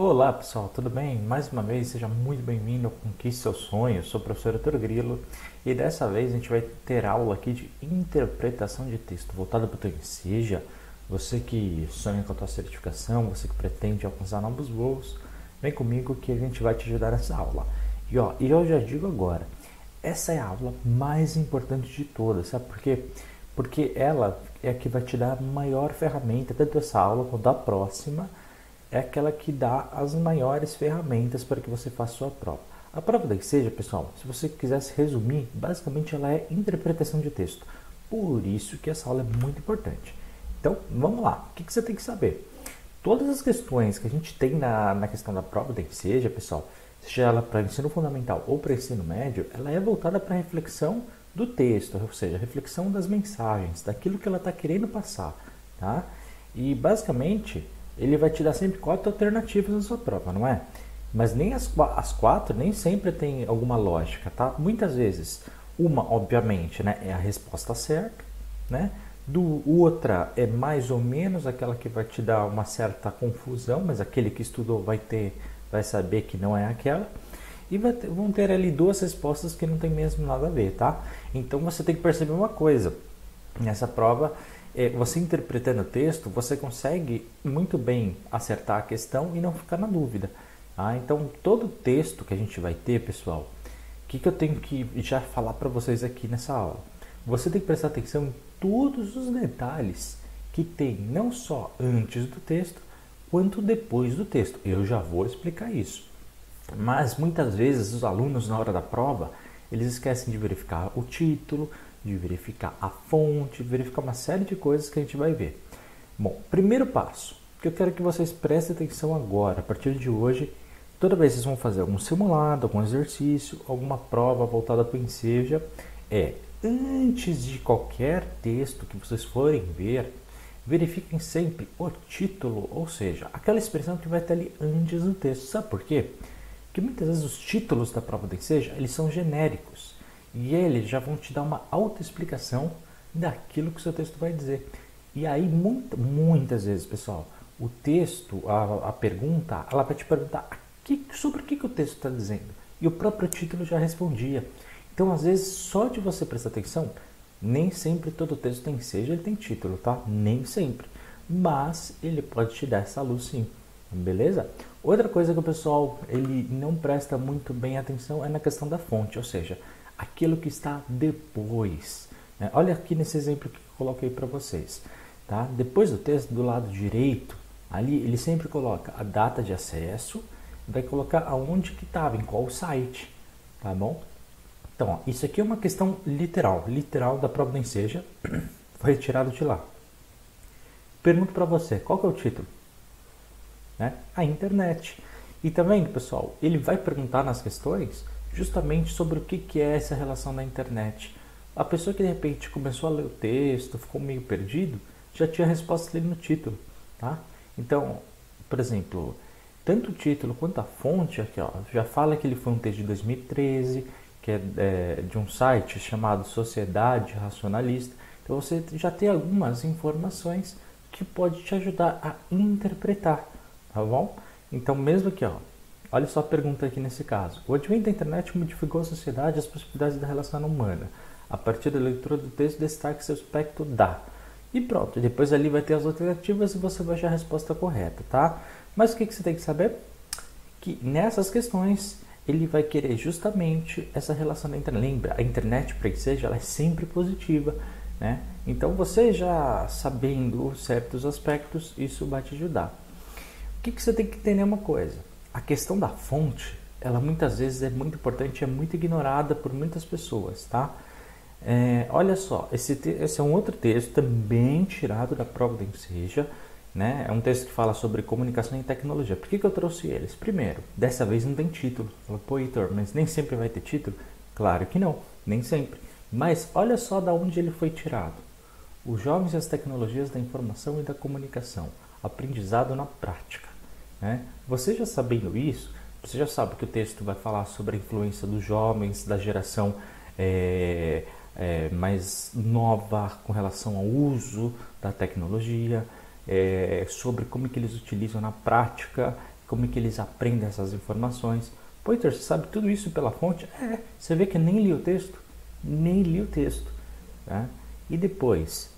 Olá pessoal, tudo bem? Mais uma vez, seja muito bem-vindo ao Conquiste Seu Sonho. Sou o professor Arthur Grilo e dessa vez a gente vai ter aula aqui de interpretação de texto voltada para o teu Seja você que sonha com a tua certificação, você que pretende alcançar novos voos, vem comigo que a gente vai te ajudar nessa aula. E ó, e eu já digo agora, essa é a aula mais importante de todas, sabe por quê? Porque ela é a que vai te dar a maior ferramenta, tanto essa aula quanto a próxima é aquela que dá as maiores ferramentas para que você faça sua prova. A prova da seja, pessoal, se você quisesse resumir, basicamente ela é interpretação de texto. Por isso que essa aula é muito importante. Então, vamos lá. O que, você tem que saber? Todas as questões que a gente tem na, na questão da prova da seja, pessoal, seja ela para ensino fundamental ou para ensino médio, ela é voltada para a reflexão do texto, ou seja, reflexão das mensagens, daquilo que ela está querendo passar, tá? E basicamente ele vai te dar sempre quatro alternativas na sua prova, não é? Mas nem as, as quatro nem sempre tem alguma lógica, tá? Muitas vezes, uma, obviamente, né, é a resposta certa, né? Do, outra é mais ou menos aquela que vai te dar uma certa confusão, mas aquele que estudou vai ter, vai saber que não é aquela. E ter, vão ter ali duas respostas que não tem mesmo nada a ver, tá? Então você tem que perceber uma coisa. Nessa prova, é, você interpretando o texto, você consegue muito bem acertar a questão e não ficar na dúvida. Ah, então, todo texto que a gente vai ter, pessoal, o que, que eu tenho que já falar para vocês aqui nessa aula? Você tem que prestar atenção em todos os detalhes que tem, não só antes do texto, quanto depois do texto. Eu já vou explicar isso. Mas muitas vezes os alunos, na hora da prova, eles esquecem de verificar o título, de verificar a fonte, verificar uma série de coisas que a gente vai ver. Bom, primeiro passo que eu quero que vocês prestem atenção agora, a partir de hoje, toda vez que vocês vão fazer algum simulado, algum exercício, alguma prova voltada para o Enseja, é antes de qualquer texto que vocês forem ver, verifiquem sempre o título, ou seja, aquela expressão que vai estar ali antes do texto. Sabe por quê? Porque muitas vezes os títulos da prova do Enseja, eles são genéricos. E eles já vão te dar uma autoexplicação daquilo que o seu texto vai dizer. E aí, muita, muitas vezes, pessoal, o texto, a, a pergunta, ela vai te perguntar que, sobre o que, que o texto está dizendo. E o próprio título já respondia. Então, às vezes, só de você prestar atenção, nem sempre todo texto tem seja, ele tem título, tá? Nem sempre. Mas ele pode te dar essa luz sim. Beleza? Outra coisa que o pessoal ele não presta muito bem atenção é na questão da fonte, ou seja, aquilo que está depois. Né? Olha aqui nesse exemplo que eu coloquei para vocês. Tá? Depois do texto, do lado direito, ali ele sempre coloca a data de acesso, vai colocar aonde que estava, em qual site, tá bom? Então, ó, isso aqui é uma questão literal, literal da prova do Enseja, foi retirado de lá. Pergunto para você, qual que é o título? Né? A internet. E também, pessoal, ele vai perguntar nas questões justamente sobre o que é essa relação da internet. A pessoa que de repente começou a ler o texto, ficou meio perdido, já tinha a resposta ali no título, tá? Então, por exemplo, tanto o título quanto a fonte aqui, ó, já fala que ele foi um texto de 2013, que é, é de um site chamado Sociedade Racionalista. Então você já tem algumas informações que pode te ajudar a interpretar, tá bom? Então mesmo aqui, ó, Olha só a pergunta aqui nesse caso. O advento da internet modificou a sociedade e as possibilidades da relação humana. A partir da leitura do texto, destaque seu aspecto da. E pronto, depois ali vai ter as alternativas e você vai achar a resposta correta, tá? Mas o que, que você tem que saber? Que nessas questões ele vai querer justamente essa relação da internet. Lembra, a internet para que seja, ela é sempre positiva, né? Então você já sabendo certos aspectos, isso vai te ajudar. O que, que você tem que entender uma coisa? A questão da fonte, ela muitas vezes é muito importante, é muito ignorada por muitas pessoas, tá? É, olha só, esse, esse é um outro texto também tirado da prova do Enseja, né? É um texto que fala sobre comunicação e tecnologia. Por que, que eu trouxe eles? Primeiro, dessa vez não tem título. Falou, pô, Heitor, mas nem sempre vai ter título? Claro que não, nem sempre. Mas olha só da onde ele foi tirado. Os jovens e as tecnologias da informação e da comunicação. Aprendizado na prática. Né? Você já sabendo isso, você já sabe que o texto vai falar sobre a influência dos jovens, da geração é, é, mais nova com relação ao uso da tecnologia, é, sobre como que eles utilizam na prática como é que eles aprendem essas informações. Poiter, você sabe tudo isso pela fonte? É, você vê que nem li o texto, nem li o texto. Né? E depois,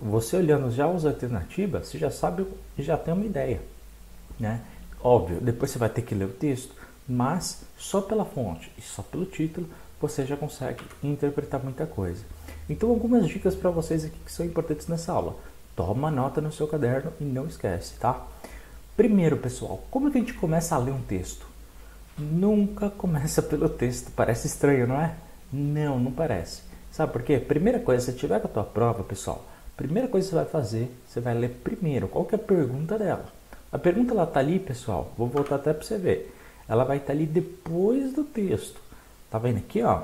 você olhando já as alternativas, você já sabe, já tem uma ideia. Né? Óbvio, depois você vai ter que ler o texto, mas só pela fonte e só pelo título você já consegue interpretar muita coisa. Então, algumas dicas para vocês aqui que são importantes nessa aula. Toma nota no seu caderno e não esquece, tá? Primeiro, pessoal, como é que a gente começa a ler um texto? Nunca começa pelo texto. Parece estranho, não é? Não, não parece. Sabe por quê? Primeira coisa, se tiver com a tua prova, pessoal, primeira coisa que você vai fazer, você vai ler primeiro qual é a pergunta dela. A pergunta ela tá ali, pessoal. Vou voltar até para você ver. Ela vai estar tá ali depois do texto. Tá vendo aqui, ó?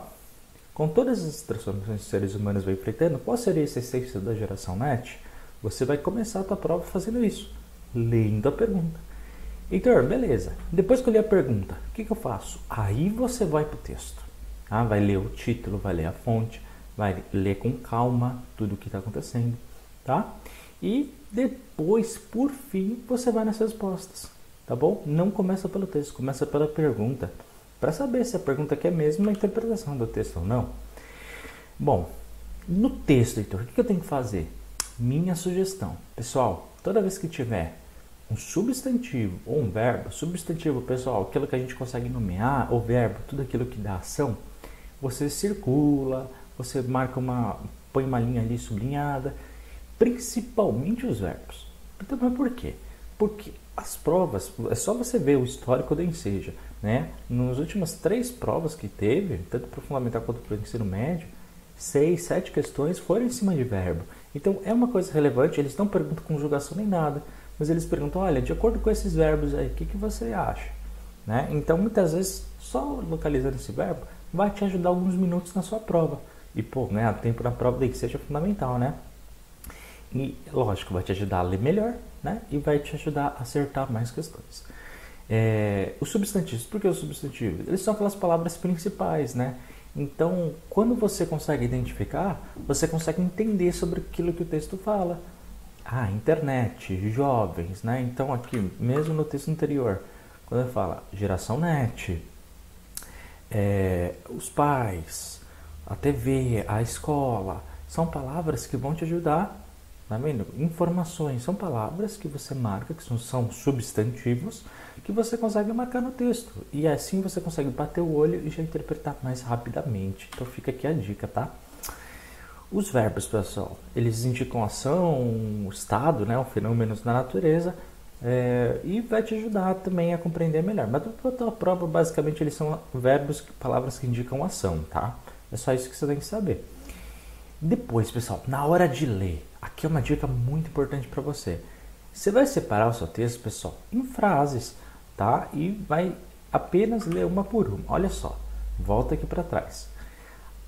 Com todas as transformações de seres humanos vem enfrentando, qual seria essa essência da geração NET? Você vai começar a tua prova fazendo isso, lendo a pergunta. Heitor, beleza. Depois que eu li a pergunta, o que, que eu faço? Aí você vai para o texto. Ah, vai ler o título, vai ler a fonte, vai ler com calma tudo o que está acontecendo, tá? E depois, por fim, você vai nas respostas, tá bom? Não começa pelo texto, começa pela pergunta para saber se a pergunta aqui é mesmo a interpretação do texto ou não. Bom, no texto, Heitor, o que eu tenho que fazer? Minha sugestão. Pessoal, toda vez que tiver um substantivo ou um verbo, substantivo, pessoal, aquilo que a gente consegue nomear, o verbo, tudo aquilo que dá ação, você circula, você marca uma, põe uma linha ali sublinhada, principalmente os verbos. Então, mas por quê? Porque as provas, é só você ver o histórico do Enseja, né? Nas últimas três provas que teve, tanto para o fundamental quanto para o ensino médio, seis, sete questões foram em cima de verbo. Então é uma coisa relevante, eles não perguntam conjugação nem nada, mas eles perguntam, olha, de acordo com esses verbos aí, o que, que você acha? Né? Então muitas vezes só localizando esse verbo vai te ajudar alguns minutos na sua prova. E pô, né, o tempo na prova tem que seja fundamental, né? E lógico, vai te ajudar a ler melhor, né? E vai te ajudar a acertar mais questões. É, os substantivos, por que os substantivos? Eles são aquelas palavras principais, né? Então, quando você consegue identificar, você consegue entender sobre aquilo que o texto fala. Ah, internet, jovens, né? Então, aqui, mesmo no texto anterior, quando ele fala geração net, é, os pais, a TV, a escola, são palavras que vão te ajudar Tá vendo? Informações são palavras que você marca, que são, substantivos, que você consegue marcar no texto. E assim você consegue bater o olho e já interpretar mais rapidamente. Então fica aqui a dica, tá? Os verbos, pessoal, eles indicam ação, estado, né, fenômenos na natureza, é, e vai te ajudar também a compreender melhor. Mas a tua prova, basicamente, eles são verbos, palavras que indicam ação, tá? É só isso que você tem que saber. Depois, pessoal, na hora de ler, aqui é uma dica muito importante para você. Você vai separar o seu texto, pessoal, em frases, tá? E vai apenas ler uma por uma. Olha só, volta aqui para trás.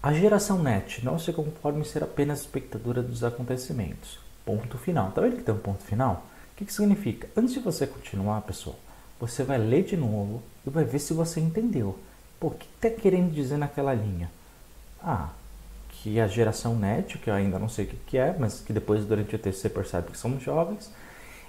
A geração net não se conforma em ser apenas espectadora dos acontecimentos. Ponto final. Tá vendo que tem um ponto final? O que, que significa? Antes de você continuar, pessoal, você vai ler de novo e vai ver se você entendeu. Pô, o que está querendo dizer naquela linha? Ah, que a geração net, que eu ainda não sei o que, é, mas que depois durante o TC percebe que somos jovens,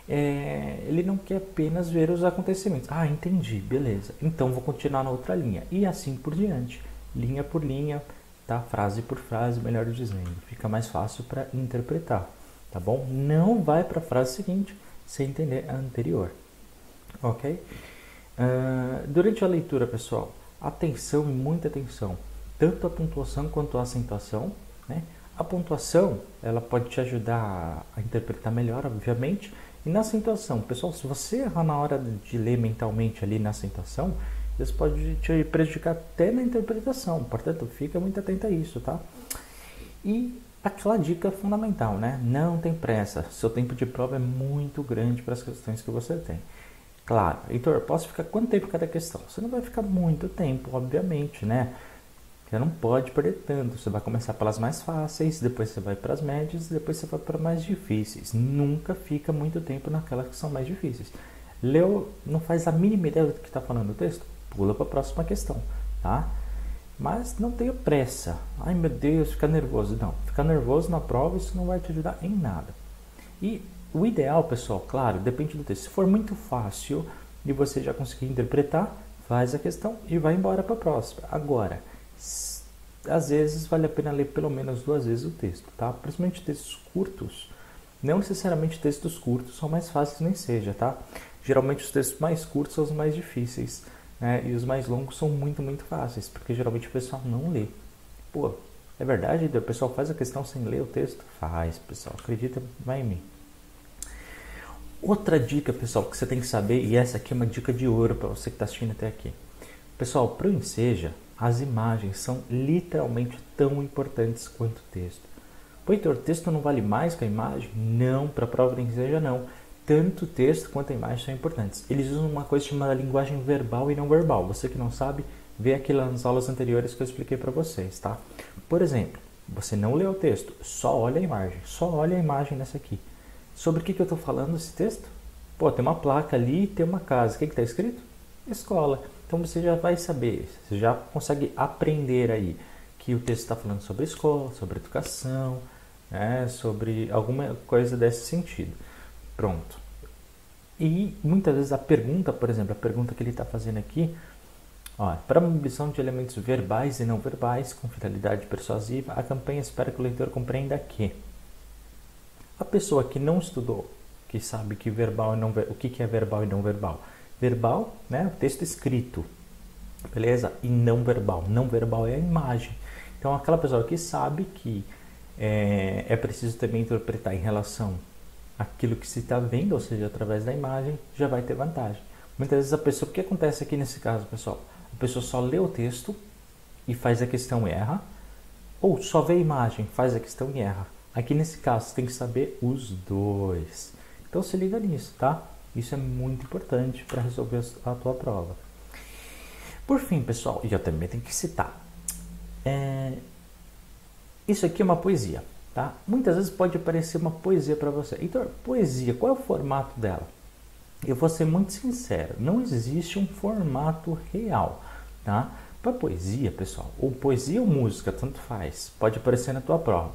é, ele não quer apenas ver os acontecimentos. Ah, entendi, beleza. Então vou continuar na outra linha. E assim por diante, linha por linha, tá? frase por frase, melhor dizendo. Fica mais fácil para interpretar, tá bom? Não vai para a frase seguinte sem entender a anterior, ok? Uh, durante a leitura, pessoal, atenção e muita atenção tanto a pontuação quanto a acentuação. Né? A pontuação ela pode te ajudar a interpretar melhor, obviamente, e na acentuação, pessoal, se você errar na hora de ler mentalmente ali na acentuação, isso pode te prejudicar até na interpretação. Portanto, fica muito atento a isso, tá? E aquela dica fundamental, né? Não tem pressa. Seu tempo de prova é muito grande para as questões que você tem. Claro, Heitor, posso ficar quanto tempo cada questão? Você não vai ficar muito tempo, obviamente, né? Você não pode perder tanto. Você vai começar pelas mais fáceis, depois você vai para as médias, depois você vai para mais difíceis. Nunca fica muito tempo naquelas que são mais difíceis. Leu, não faz a mínima ideia do que está falando o texto? Pula para a próxima questão, tá? Mas não tenha pressa. Ai meu Deus, fica nervoso. Não, ficar nervoso na prova isso não vai te ajudar em nada. E o ideal, pessoal, claro, depende do texto. Se for muito fácil, e você já conseguir interpretar, faz a questão e vai embora para a próxima. Agora, às vezes vale a pena ler pelo menos duas vezes o texto, tá? Principalmente textos curtos. Não necessariamente textos curtos são mais fáceis nem seja, tá? Geralmente os textos mais curtos são os mais difíceis, né? E os mais longos são muito, muito fáceis, porque geralmente o pessoal não lê. Pô, é verdade? O pessoal faz a questão sem ler o texto? Faz, pessoal. Acredita, vai em mim. Outra dica, pessoal, que você tem que saber, e essa aqui é uma dica de ouro para você que está assistindo até aqui. Pessoal, para o Enseja, as imagens são literalmente tão importantes quanto o texto. Pô, o texto não vale mais que a imagem? Não, para a prova do Enseja não. Tanto o texto quanto a imagem são importantes. Eles usam uma coisa chamada linguagem verbal e não verbal. Você que não sabe, vê aqui nas aulas anteriores que eu expliquei para vocês, tá? Por exemplo, você não lê o texto, só olha a imagem. Só olha a imagem nessa aqui. Sobre o que, que eu estou falando esse texto? Pô, tem uma placa ali, tem uma casa. O que está escrito? Escola. Então você já vai saber, você já consegue aprender aí que o texto está falando sobre escola, sobre educação, né, sobre alguma coisa desse sentido. Pronto. E muitas vezes a pergunta, por exemplo, a pergunta que ele está fazendo aqui, ó, para a mobilização de elementos verbais e não verbais com finalidade persuasiva, a campanha espera que o leitor compreenda que a pessoa que não estudou, que sabe que verbal e não, o que é verbal e não verbal. Verbal, né, texto escrito, beleza? E não verbal. Não verbal é a imagem. Então, aquela pessoa que sabe que é, é preciso também interpretar em relação àquilo que se está vendo, ou seja, através da imagem, já vai ter vantagem. Muitas vezes a pessoa, o que acontece aqui nesse caso, pessoal? A pessoa só lê o texto e faz a questão e erra, ou só vê a imagem, faz a questão e erra. Aqui nesse caso, você tem que saber os dois. Então se liga nisso, tá? Isso é muito importante para resolver a tua prova. Por fim, pessoal, e eu também tenho que citar. É... Isso aqui é uma poesia, tá? Muitas vezes pode parecer uma poesia para você. Então, poesia, qual é o formato dela? Eu vou ser muito sincero, não existe um formato real, tá? Para poesia, pessoal, ou poesia ou música, tanto faz, pode aparecer na tua prova.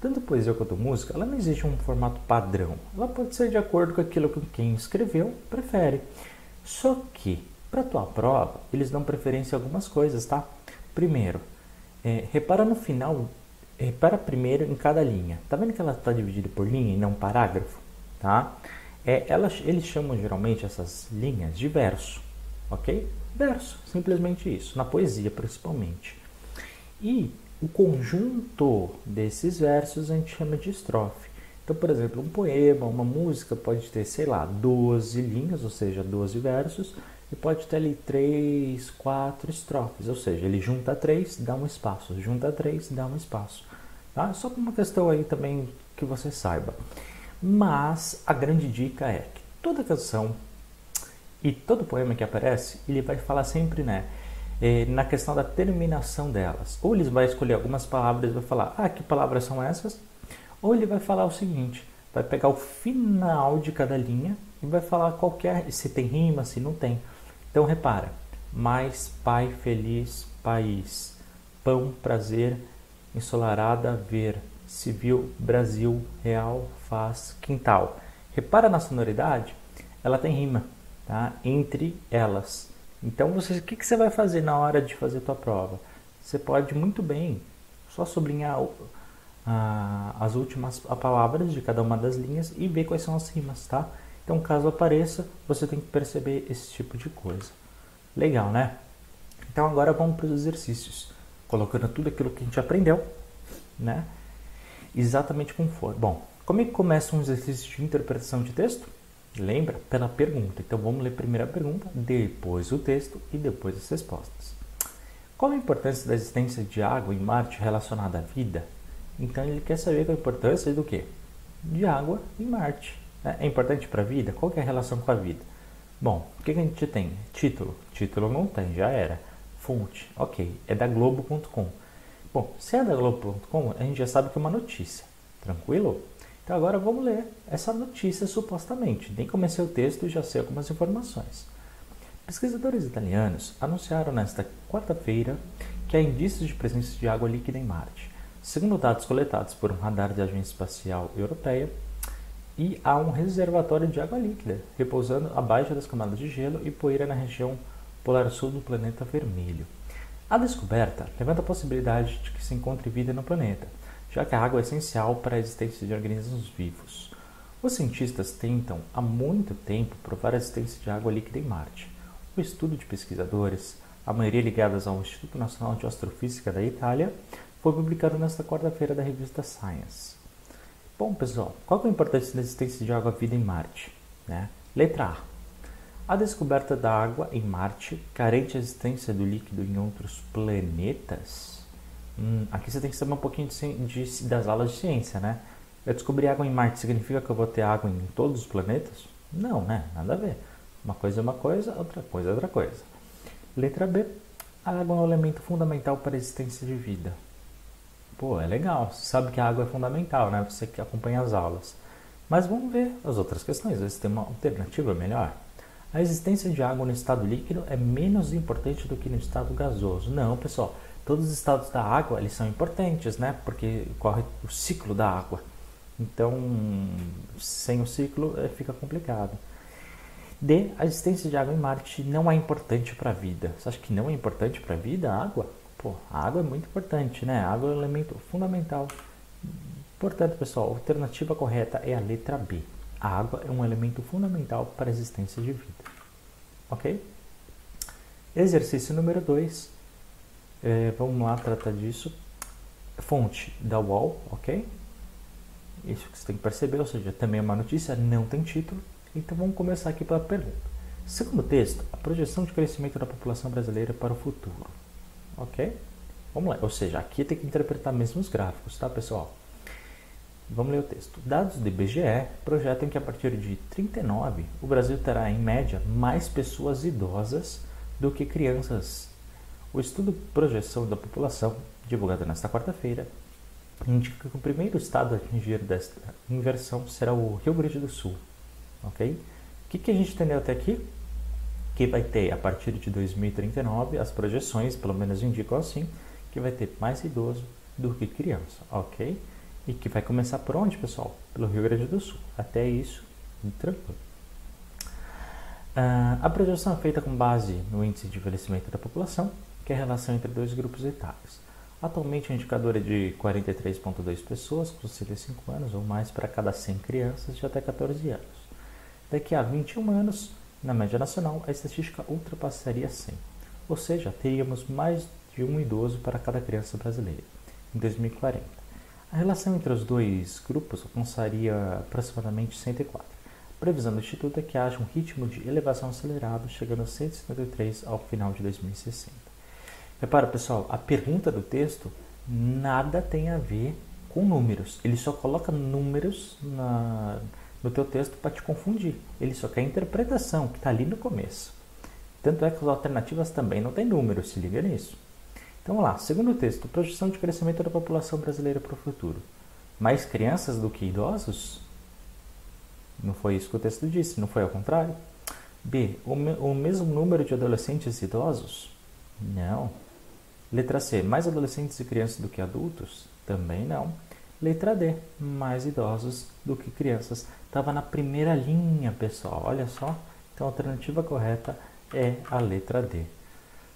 Tanto poesia quanto música, ela não existe um formato padrão. Ela pode ser de acordo com aquilo que quem escreveu prefere. Só que, para tua prova, eles dão preferência a algumas coisas, tá? Primeiro, é, repara no final, repara primeiro em cada linha. Tá vendo que ela está dividida por linha e não parágrafo? Tá? É, eles chamam geralmente essas linhas de verso, ok? Verso, simplesmente isso, na poesia principalmente. E o conjunto desses versos a gente chama de estrofe. Então, por exemplo, um poema, uma música pode ter, sei lá, 12 linhas, ou seja, 12 versos, e pode ter ali 3, 4 estrofes, ou seja, ele junta 3, dá um espaço, junta 3, dá um espaço. Tá? Só uma questão aí também que você saiba. Mas a grande dica é que toda canção e todo poema que aparece, ele vai falar sempre, né? Eh, na questão da terminação delas. Ou ele vai escolher algumas palavras e vai falar, ah, que palavras são essas? Ou ele vai falar o seguinte, vai pegar o final de cada linha e vai falar qualquer, se tem rima, se não tem. Então repara, mais pai feliz, país, pão, prazer, ensolarada, ver, civil, Brasil, real, faz, quintal. Repara na sonoridade, ela tem rima, tá? Entre elas. Então, você, o que, que você vai fazer na hora de fazer a tua prova? Você pode muito bem só sublinhar as últimas palavras de cada uma das linhas e ver quais são as rimas, tá? Então, caso apareça, você tem que perceber esse tipo de coisa. Legal, né? Então, agora vamos para os exercícios. Colocando tudo aquilo que a gente aprendeu, né? Exatamente como for. Bom, como é que começa um exercício de interpretação de texto? Lembra? Pela pergunta. Então vamos ler primeiro a pergunta, depois o texto e depois as respostas. Qual a importância da existência de água em Marte relacionada à vida? Então ele quer saber qual a importância do que? De água em Marte. É importante para a vida? Qual é a relação com a vida? Bom, o que, que a gente tem? Título. Título não tem, já era. Fonte, ok, é da Globo.com. Bom, se é da Globo.com, a gente já sabe que é uma notícia. Tranquilo? Então agora vamos ler essa notícia supostamente. Nem comecei o texto e já sei algumas informações. Pesquisadores italianos anunciaram nesta quarta-feira que há indícios de presença de água líquida em Marte. Segundo dados coletados por um radar da Agência Espacial Europeia, e há um reservatório de água líquida repousando abaixo das camadas de gelo e poeira na região polar sul do planeta vermelho. A descoberta levanta a possibilidade de que se encontre vida no planeta, já que a água é essencial para a existência de organismos vivos. Os cientistas tentam há muito tempo provar a existência de água líquida em Marte. O estudo de pesquisadores, a maioria ligadas ao Instituto Nacional de Astrofísica da Itália, foi publicado nesta quarta-feira da revista Science. Bom, pessoal, qual é a importância da existência de água-vida em Marte? Né? Letra A. A descoberta da água em Marte garante a existência do líquido em outros planetas? Hum, aqui você tem que saber um pouquinho de, de, das aulas de ciência, né? Eu descobrir água em Marte significa que eu vou ter água em todos os planetas? Não, né? Nada a ver. Uma coisa é uma coisa, outra coisa é outra coisa. Letra B. A água é um elemento fundamental para a existência de vida. Pô, é legal. Você sabe que a água é fundamental, né? Você que acompanha as aulas. Mas vamos ver as outras questões. Às vezes tem uma alternativa melhor. A existência de água no estado líquido é menos importante do que no estado gasoso. Não, pessoal. Todos os estados da água eles são importantes, né? Porque corre o ciclo da água. Então, sem o ciclo é, fica complicado. D. A existência de água em Marte não é importante para a vida. Você acha que não é importante para a vida a água? Pô, a água é muito importante, né? A água é um elemento fundamental. Portanto, pessoal, a alternativa correta é a letra B. A água é um elemento fundamental para a existência de vida. Ok? Exercício número 2. É, vamos lá tratar disso. Fonte da UOL, ok? Isso que você tem que perceber, ou seja, também é uma notícia, não tem título. Então vamos começar aqui pela pergunta. Segundo texto, a projeção de crescimento da população brasileira para o futuro. Ok? Vamos lá. Ou seja, aqui tem que interpretar mesmo os gráficos, tá, pessoal? Vamos ler o texto. Dados do IBGE projetam que a partir de 39 o Brasil terá, em média, mais pessoas idosas do que crianças. O estudo Projeção da População, divulgado nesta quarta-feira, indica que o primeiro estado a atingir desta inversão será o Rio Grande do Sul. Ok? O que, que a gente entendeu até aqui? que vai ter a partir de 2039 as projeções, pelo menos indicam assim, que vai ter mais idoso do que criança, ok? E que vai começar por onde, pessoal? Pelo Rio Grande do Sul. Até isso, tranquilo. Uh, a projeção é feita com base no índice de envelhecimento da população, que é a relação entre dois grupos etários. Atualmente o indicador é de 43,2 pessoas com 65 anos ou mais para cada 100 crianças de até 14 anos. Daqui a 21 anos, na média nacional, a estatística ultrapassaria 100, ou seja, teríamos mais de um idoso para cada criança brasileira em 2040. A relação entre os dois grupos alcançaria aproximadamente 104. A previsão do Instituto é que haja um ritmo de elevação acelerado, chegando a 153 ao final de 2060. Repara, pessoal, a pergunta do texto nada tem a ver com números. Ele só coloca números na, no teu texto para te confundir. Ele só quer a interpretação que está ali no começo. Tanto é que as alternativas também não tem número, se liga nisso. Então vamos lá, segundo texto, projeção de crescimento da população brasileira para o futuro. Mais crianças do que idosos? Não foi isso que o texto disse, não foi ao contrário? B. O, me o mesmo número de adolescentes e idosos? Não. Letra C. Mais adolescentes e crianças do que adultos? Também não. Letra D. Mais idosos do que crianças. Estava na primeira linha, pessoal. Olha só. Então a alternativa correta é a letra D.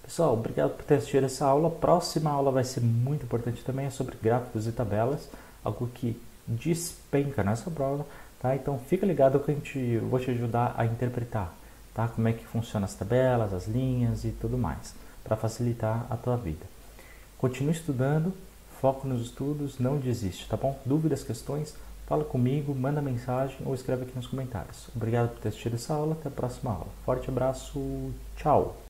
Pessoal, obrigado por ter assistido essa aula. A próxima aula vai ser muito importante também, é sobre gráficos e tabelas, algo que despenca nessa prova, tá? Então fica ligado que a gente vou te ajudar a interpretar, tá? Como é que funcionam as tabelas, as linhas e tudo mais, para facilitar a tua vida. Continue estudando, foco nos estudos, não desiste, tá bom? Dúvidas, questões, Fala comigo, manda mensagem ou escreve aqui nos comentários. Obrigado por ter assistido essa aula. Até a próxima aula. Forte abraço. Tchau.